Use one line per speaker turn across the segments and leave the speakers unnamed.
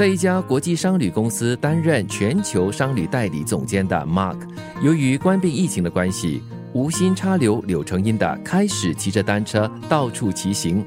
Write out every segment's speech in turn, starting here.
在一家国际商旅公司担任全球商旅代理总监的 Mark，由于关闭疫情的关系，无心插柳柳成荫的开始骑着单车到处骑行。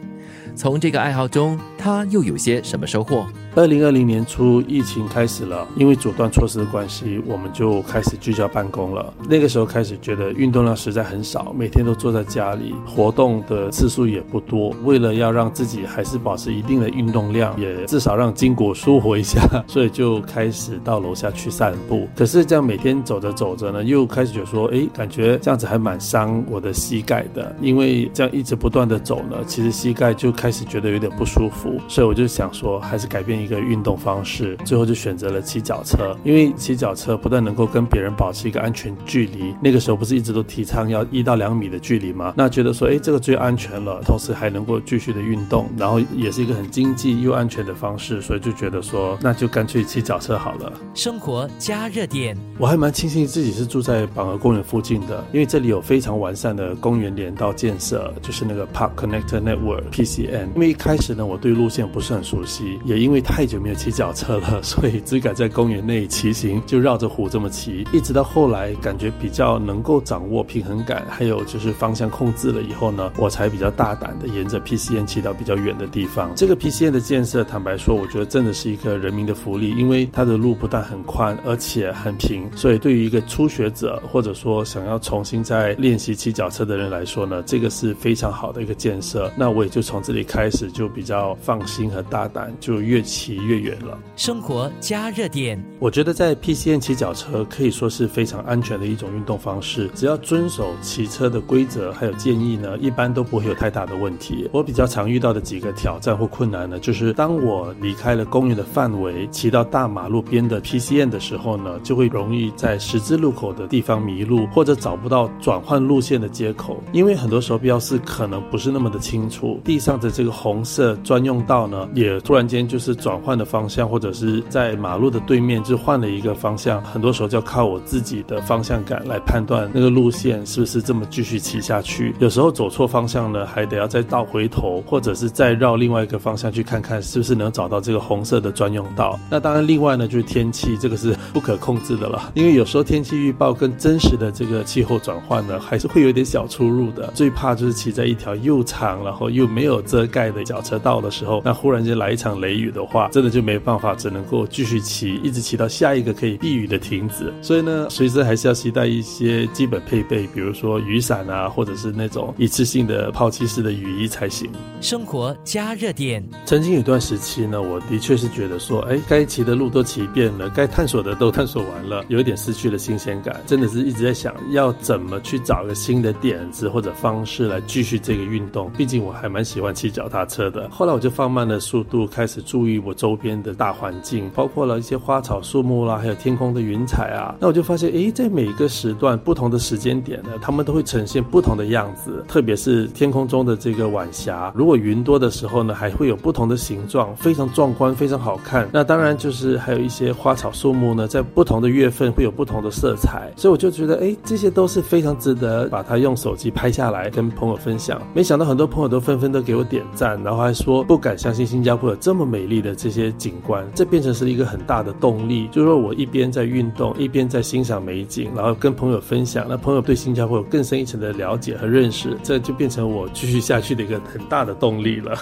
从这个爱好中，他又有些什么收获？
二零二零年初，疫情开始了，因为阻断措施的关系，我们就开始聚焦办公了。那个时候开始觉得运动量实在很少，每天都坐在家里，活动的次数也不多。为了要让自己还是保持一定的运动量，也至少让筋骨舒活一下，所以就开始到楼下去散步。可是这样每天走着走着呢，又开始觉得说，哎，感觉这样子还蛮伤我的膝盖的，因为这样一直不断的走呢，其实膝盖就开始觉得有点不舒服。所以我就想说，还是改变。一个运动方式，最后就选择了骑脚车，因为骑脚车不但能够跟别人保持一个安全距离，那个时候不是一直都提倡要一到两米的距离吗？那觉得说，哎，这个最安全了，同时还能够继续的运动，然后也是一个很经济又安全的方式，所以就觉得说，那就干脆骑脚车好了。
生活加热点，
我还蛮庆幸自己是住在榜鹅公园附近的，因为这里有非常完善的公园连道建设，就是那个 Park Connector Network PCN。因为一开始呢，我对路线不是很熟悉，也因为它太久没有骑脚车了，所以只敢在公园内骑行，就绕着湖这么骑。一直到后来，感觉比较能够掌握平衡感，还有就是方向控制了以后呢，我才比较大胆的沿着 PCN 骑到比较远的地方。这个 PCN 的建设，坦白说，我觉得真的是一个人民的福利，因为它的路不但很宽，而且很平，所以对于一个初学者或者说想要重新再练习骑脚车的人来说呢，这个是非常好的一个建设。那我也就从这里开始，就比较放心和大胆，就越骑。骑越远了。
生活加热点，
我觉得在 PCN 骑脚车可以说是非常安全的一种运动方式。只要遵守骑车的规则还有建议呢，一般都不会有太大的问题。我比较常遇到的几个挑战或困难呢，就是当我离开了公园的范围，骑到大马路边的 PCN 的时候呢，就会容易在十字路口的地方迷路，或者找不到转换路线的接口。因为很多时候标示可能不是那么的清楚，地上的这个红色专用道呢，也突然间就是转。转换的方向，或者是在马路的对面就换了一个方向，很多时候就要靠我自己的方向感来判断那个路线是不是这么继续骑下去。有时候走错方向呢，还得要再倒回头，或者是再绕另外一个方向去看看是不是能找到这个红色的专用道。那当然，另外呢就是天气，这个是不可控制的了，因为有时候天气预报跟真实的这个气候转换呢，还是会有点小出入的。最怕就是骑在一条又长然后又没有遮盖的脚车道的时候，那忽然间来一场雷雨的话。真的就没办法，只能够继续骑，一直骑到下一个可以避雨的亭子。所以呢，随时还是要携带一些基本配备，比如说雨伞啊，或者是那种一次性的抛弃式的雨衣才行。
生活加热点，
曾经有段时期呢，我的确是觉得说，哎，该骑的路都骑遍了，该探索的都探索完了，有一点失去了新鲜感。真的是一直在想要怎么去找个新的点子或者方式来继续这个运动。毕竟我还蛮喜欢骑脚踏车的。后来我就放慢了速度，开始注意我。周边的大环境，包括了一些花草树木啦，还有天空的云彩啊，那我就发现，诶，在每个时段、不同的时间点呢，它们都会呈现不同的样子。特别是天空中的这个晚霞，如果云多的时候呢，还会有不同的形状，非常壮观，非常好看。那当然就是还有一些花草树木呢，在不同的月份会有不同的色彩。所以我就觉得，诶，这些都是非常值得把它用手机拍下来跟朋友分享。没想到很多朋友都纷纷都给我点赞，然后还说不敢相信新加坡有这么美丽的。这些景观，这变成是一个很大的动力。就是说我一边在运动，一边在欣赏美景，然后跟朋友分享，那朋友对新加坡有更深一层的了解和认识，这就变成我继续下去的一个很大的动力了。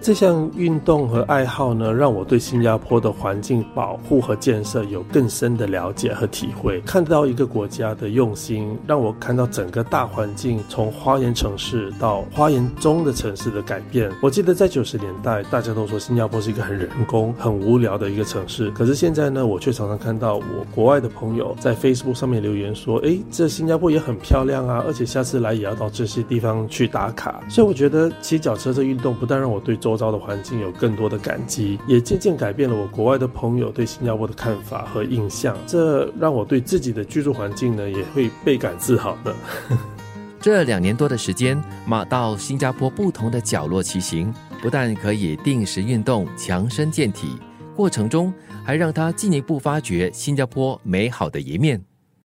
这项运动和爱好呢，让我对新加坡的环境保护和建设有更深的了解和体会。看到一个国家的用心，让我看到整个大环境从花园城市到花园中的城市的改变。我记得在九十年代，大家都说新加坡是一个很人工、很无聊的一个城市。可是现在呢，我却常常看到我国外的朋友在 Facebook 上面留言说：“诶，这新加坡也很漂亮啊，而且下次来也要到这些地方去打卡。”所以我觉得骑脚车这运动不但让我对中周遭的环境有更多的感激，也渐渐改变了我国外的朋友对新加坡的看法和印象。这让我对自己的居住环境呢，也会倍感自豪的。
这两年多的时间，马到新加坡不同的角落骑行，不但可以定时运动、强身健体，过程中还让他进一步发掘新加坡美好的一面。